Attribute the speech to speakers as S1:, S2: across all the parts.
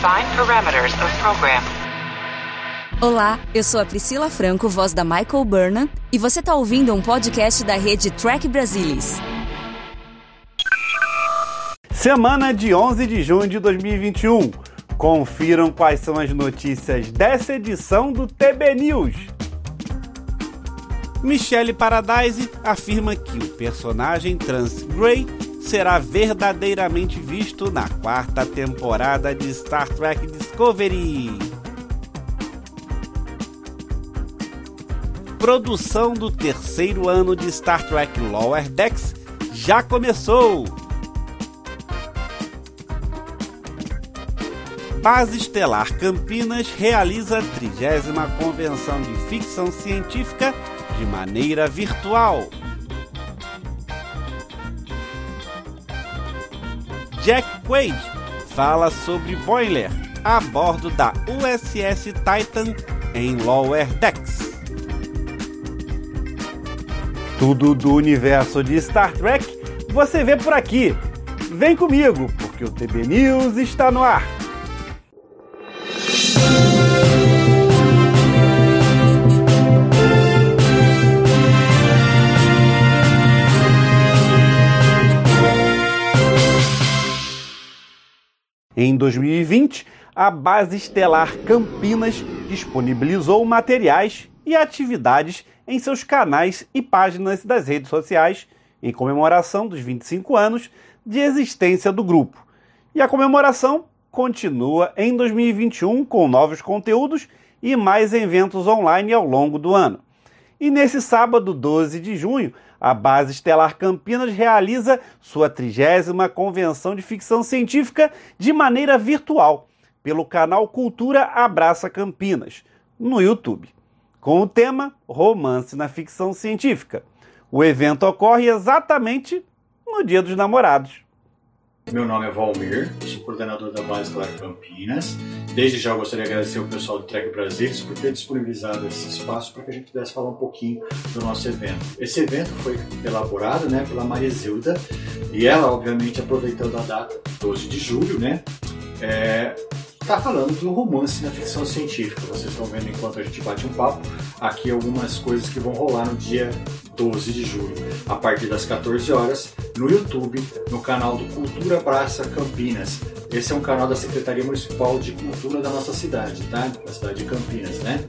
S1: Define parameters of program.
S2: Olá, eu sou a Priscila Franco, voz da Michael Burnham, e você está ouvindo um podcast da rede Track Brasilis.
S3: Semana de 11 de junho de 2021. Confiram quais são as notícias dessa edição do TB News. Michelle Paradise afirma que o personagem trans Grey será verdadeiramente visto na quarta temporada de Star Trek Discovery. Produção do terceiro ano de Star Trek Lower Decks já começou! Base Estelar Campinas realiza a 30 Convenção de Ficção Científica de maneira virtual. Jack Quaid fala sobre Boiler a bordo da USS Titan em Lower Decks. Tudo do universo de Star Trek você vê por aqui. Vem comigo, porque o TB News está no ar. Em 2020, a Base Estelar Campinas disponibilizou materiais e atividades em seus canais e páginas das redes sociais em comemoração dos 25 anos de existência do grupo. E a comemoração continua em 2021 com novos conteúdos e mais eventos online ao longo do ano. E nesse sábado, 12 de junho, a Base Estelar Campinas realiza sua trigésima convenção de ficção científica de maneira virtual, pelo canal Cultura Abraça Campinas, no YouTube, com o tema Romance na Ficção Científica. O evento ocorre exatamente no Dia dos Namorados.
S4: Meu nome é Valmir, sou coordenador da Base Estelar Campinas. Desde já gostaria de agradecer ao pessoal do Trek Brasil por ter disponibilizado esse espaço para que a gente pudesse falar um pouquinho do nosso evento. Esse evento foi elaborado né, pela Marizilda e ela, obviamente, aproveitando a data 12 de julho, né, é, tá falando do romance na ficção científica. Vocês estão vendo enquanto a gente bate um papo aqui algumas coisas que vão rolar no dia 12 de julho, a partir das 14 horas, no YouTube, no canal do Cultura Praça Campinas. Esse é um canal da Secretaria Municipal de Cultura da nossa cidade, tá? Da cidade de Campinas, né?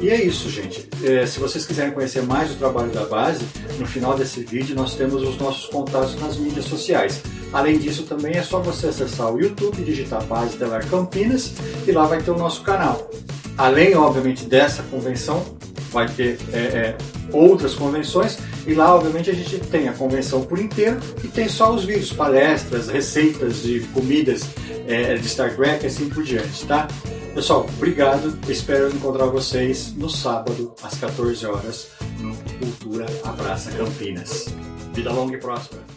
S4: E é isso, gente. É, se vocês quiserem conhecer mais o trabalho da base, no final desse vídeo nós temos os nossos contatos nas mídias sociais. Além disso, também é só você acessar o YouTube, digitar Base Estelar Campinas e lá vai ter o nosso canal. Além, obviamente, dessa convenção, vai ter é, é, outras convenções e lá, obviamente, a gente tem a convenção por inteiro e tem só os vídeos, palestras, receitas de comidas é, de Star Trek e assim por diante, tá? Pessoal, obrigado. Espero encontrar vocês no sábado, às 14 horas, no Cultura Abraça Campinas. Vida longa e próspera.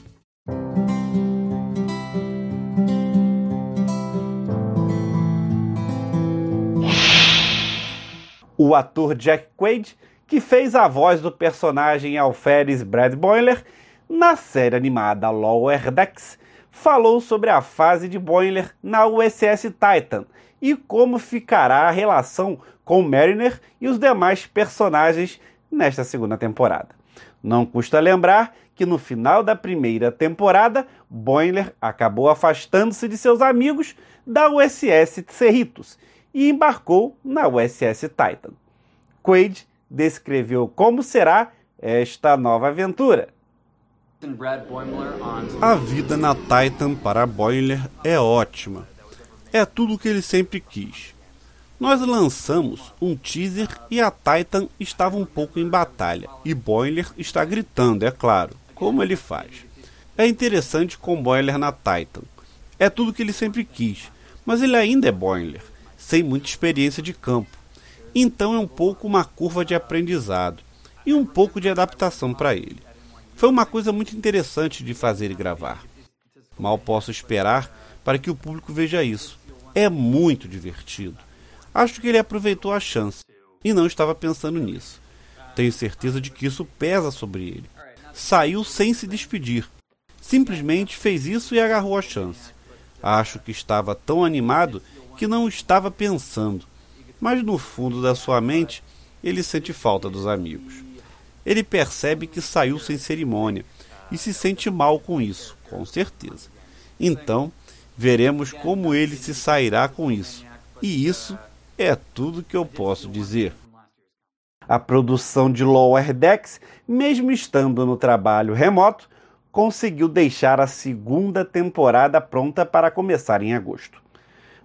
S3: O ator Jack Quaid, que fez a voz do personagem Alferes Brad Boiler na série animada Lower Decks, falou sobre a fase de Boiler na USS Titan e como ficará a relação com Mariner e os demais personagens nesta segunda temporada. Não custa lembrar que no final da primeira temporada, Boiler acabou afastando-se de seus amigos da USS Cerritos e embarcou na USS Titan. Quaid descreveu como será esta nova aventura.
S5: A vida na Titan para Boiler é ótima. É tudo o que ele sempre quis. Nós lançamos um teaser e a Titan estava um pouco em batalha. E Boiler está gritando, é claro, como ele faz. É interessante com Boiler na Titan. É tudo o que ele sempre quis, mas ele ainda é Boiler sem muita experiência de campo. Então é um pouco uma curva de aprendizado e um pouco de adaptação para ele. Foi uma coisa muito interessante de fazer e gravar. Mal posso esperar para que o público veja isso. É muito divertido. Acho que ele aproveitou a chance e não estava pensando nisso. Tenho certeza de que isso pesa sobre ele. Saiu sem se despedir. Simplesmente fez isso e agarrou a chance. Acho que estava tão animado
S3: que não estava pensando, mas no fundo da sua mente ele sente falta dos amigos. Ele percebe que saiu sem cerimônia e se sente mal com isso, com certeza. Então, veremos como ele se sairá com isso. E isso é tudo que eu posso dizer.
S6: A produção de Lower Decks, mesmo estando no trabalho remoto, conseguiu deixar a segunda temporada pronta para começar em agosto.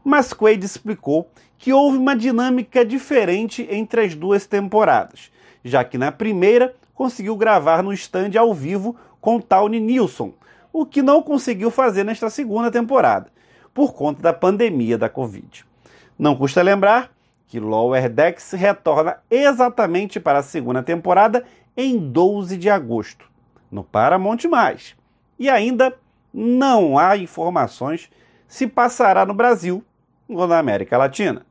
S6: Mas Quaid explicou que houve uma dinâmica diferente entre as duas temporadas, já que na primeira conseguiu gravar no stand ao vivo com Tawny Nilsson, o que não conseguiu fazer nesta segunda temporada, por conta da pandemia da Covid. Não custa lembrar que Lower Decks retorna exatamente para a segunda temporada em 12 de agosto, no Paramount+. E ainda não há informações se passará no Brasil ou na América Latina.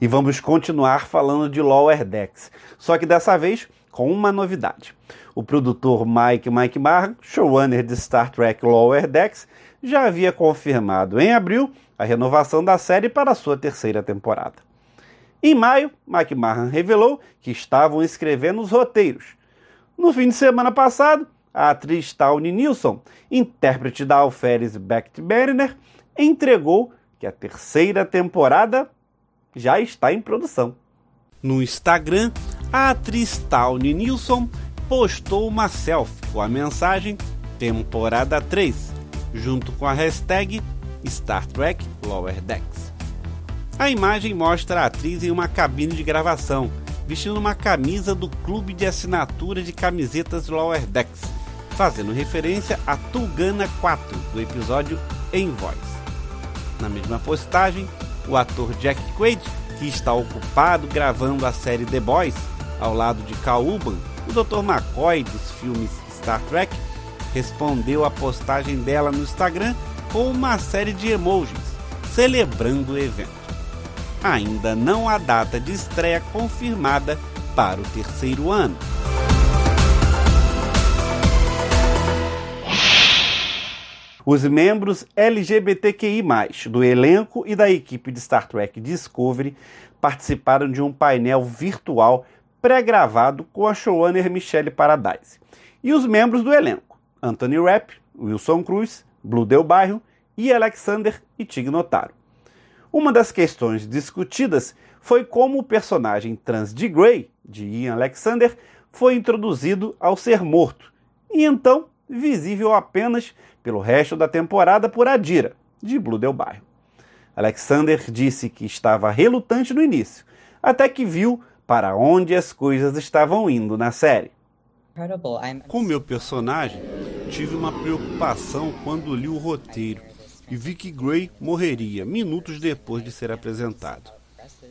S6: E vamos continuar falando de Lower Decks, só que dessa vez com uma novidade. O produtor Mike Mike Marr, showrunner de Star Trek Lower Decks, já havia confirmado em abril a renovação da série para sua terceira temporada. Em maio, Mike revelou que estavam escrevendo os roteiros. No fim de semana passado, a atriz Tawny Nilsson, intérprete da Alferes Becht Berner, entregou que a terceira temporada já está em produção.
S3: No Instagram, a atriz Tawny Nilsson postou uma selfie com a mensagem Temporada 3 junto com a hashtag Star Trek Lower Decks. A imagem mostra a atriz em uma cabine de gravação, vestindo uma camisa do clube de assinatura de camisetas Lower Decks, fazendo referência a Tulgana 4 do episódio Em Voz. Na mesma postagem, o ator Jack Quaid, que está ocupado gravando a série The Boys, ao lado de Cal Urban, o Dr. McCoy dos filmes Star Trek, respondeu a postagem dela no Instagram com uma série de emojis celebrando o evento. Ainda não há data de estreia confirmada para o terceiro ano.
S6: Os membros LGBTQI, do elenco e da equipe de Star Trek Discovery participaram de um painel virtual pré-gravado com a showrunner Michelle Paradise e os membros do elenco. Anthony Rapp, Wilson Cruz, Blue Del e Alexander e Tig Notaro. Uma das questões discutidas foi como o personagem trans de Grey, de Ian Alexander, foi introduzido ao ser morto, e então visível apenas pelo resto da temporada por Adira, de Blue Del Bairro. Alexander disse que estava relutante no início, até que viu para onde as coisas estavam indo na série.
S3: Com meu personagem, tive uma preocupação quando li o roteiro e vi que Gray morreria minutos depois de ser apresentado.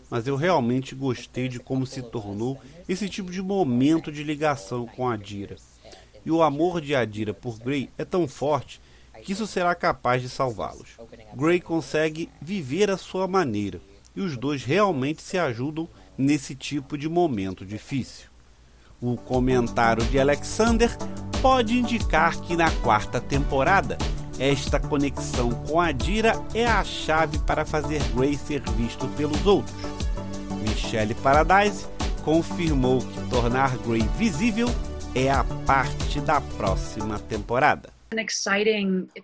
S3: Mas eu realmente gostei de como se tornou esse tipo de momento de ligação com Adira. E o amor de Adira por Gray é tão forte que isso será capaz de salvá-los. Gray consegue viver a sua maneira e os dois realmente se ajudam nesse tipo de momento difícil. O comentário de Alexander pode indicar que na quarta temporada, esta conexão com a Dira é a chave para fazer Grey ser visto pelos outros. Michelle Paradise confirmou que tornar Grey visível é a parte da próxima temporada.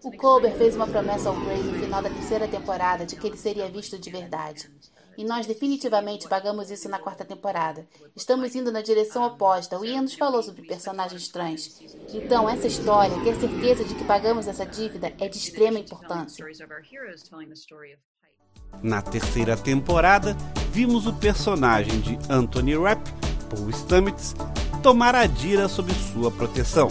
S5: O Colbert fez uma promessa ao Grey no final da terceira temporada de que ele seria visto de verdade. E nós definitivamente pagamos isso na quarta temporada. Estamos indo na direção oposta. O Ian nos falou sobre personagens trans. Então, essa história, ter certeza de que pagamos essa dívida, é de extrema importância.
S3: Na terceira temporada, vimos o personagem de Anthony Rapp, Paul Stamets, tomar a Dira sob sua proteção.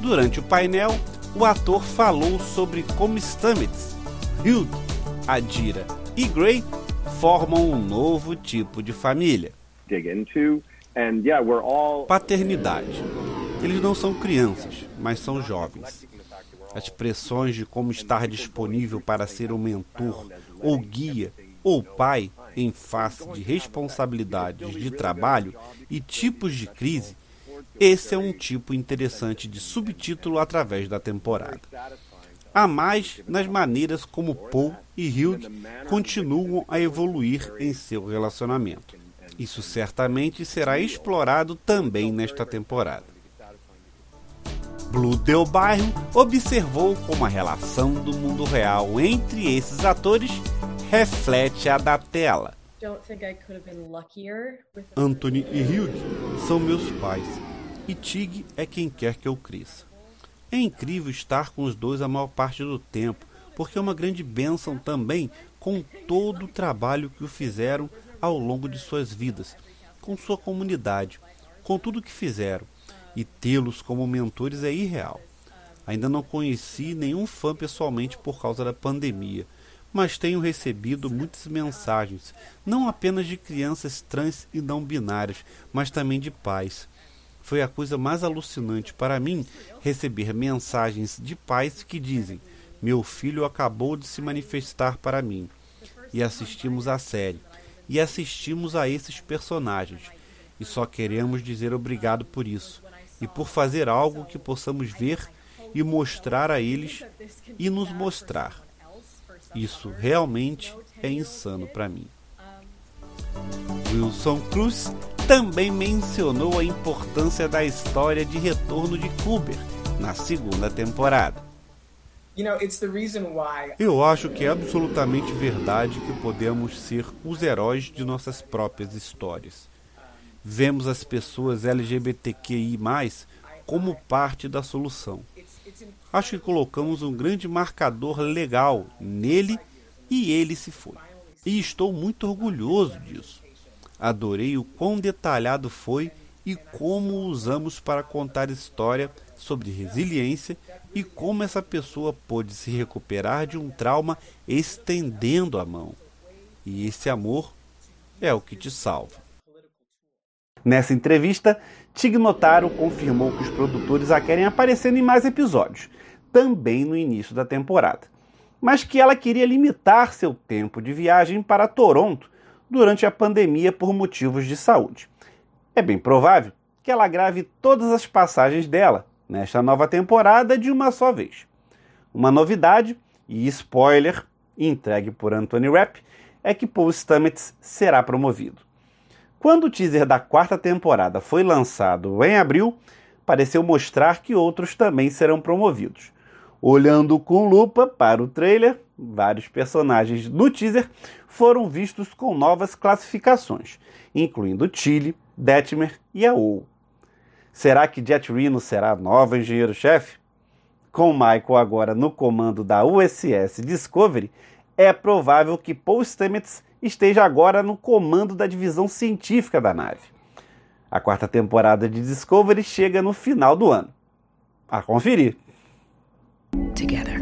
S3: Durante o painel, o ator falou sobre como Stamets, Hild, Adira e Gray formam um novo tipo de família. Paternidade. Eles não são crianças, mas são jovens. As pressões de como estar disponível para ser um mentor, ou guia, ou pai em face de responsabilidades de trabalho e tipos de crise, esse é um tipo interessante de subtítulo através da temporada.
S5: Há mais nas maneiras como Paul e Hugh continuam a evoluir em seu relacionamento. Isso certamente será explorado também nesta temporada. Blue Del Bairro observou como a relação do mundo real entre esses atores reflete a da tela. Anthony e Hugh são meus pais e Tig é quem quer que eu cresça. É incrível estar com os dois a maior parte do tempo, porque é uma grande bênção também com todo o trabalho que o fizeram ao longo de suas vidas, com sua comunidade, com tudo o que fizeram e tê-los como mentores é irreal. Ainda não conheci nenhum fã pessoalmente por causa da pandemia, mas tenho recebido muitas mensagens, não apenas de crianças trans e não binárias, mas também de pais. Foi a coisa mais alucinante para mim receber mensagens de pais que dizem: Meu filho acabou de se manifestar para mim. E assistimos a série. E assistimos a esses personagens. E só queremos dizer obrigado por isso e por fazer algo que possamos ver e mostrar a eles e nos mostrar. Isso realmente é insano para mim. Wilson Cruz também mencionou a importância da história de retorno de Kuber na segunda temporada. Eu acho que é absolutamente verdade que podemos ser os heróis de nossas próprias histórias vemos as pessoas LGBTQI como parte da solução. Acho que colocamos um grande marcador legal nele e ele se foi. E estou muito orgulhoso disso. Adorei o quão detalhado foi e como o usamos para contar história sobre resiliência e como essa pessoa pôde se recuperar de um trauma estendendo a mão. E esse amor é o que te salva.
S3: Nessa entrevista, Tig Notaro confirmou que os produtores a querem aparecendo em mais episódios, também no início da temporada, mas que ela queria limitar seu tempo de viagem para Toronto durante a pandemia por motivos de saúde. É bem provável que ela grave todas as passagens dela nesta nova temporada de uma só vez. Uma novidade e spoiler entregue por Anthony Rapp é que Paul Stamets será promovido. Quando o teaser da quarta temporada foi lançado em abril, pareceu mostrar que outros também serão promovidos. Olhando com lupa para o trailer, vários personagens no teaser foram vistos com novas classificações, incluindo Tilly, Detmer e Aou. Será que Jet Reno será a nova engenheiro-chefe? Com Michael agora no comando da USS Discovery, é provável que Paul Stamets esteja agora no comando da divisão científica da nave. A quarta temporada de Discovery chega no final do ano. A conferir. Together.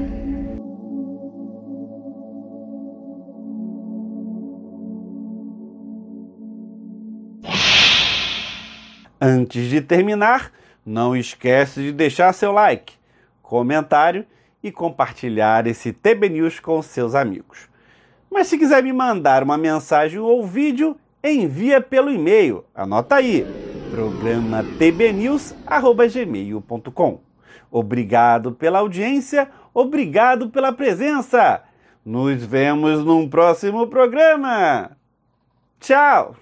S3: Antes de terminar, não esquece de deixar seu like, comentário e compartilhar esse TB News com seus amigos. Mas se quiser me mandar uma mensagem ou vídeo, envia pelo e-mail. Anota aí: programa tbnews@gmail.com. Obrigado pela audiência, obrigado pela presença. Nos vemos num próximo programa. Tchau.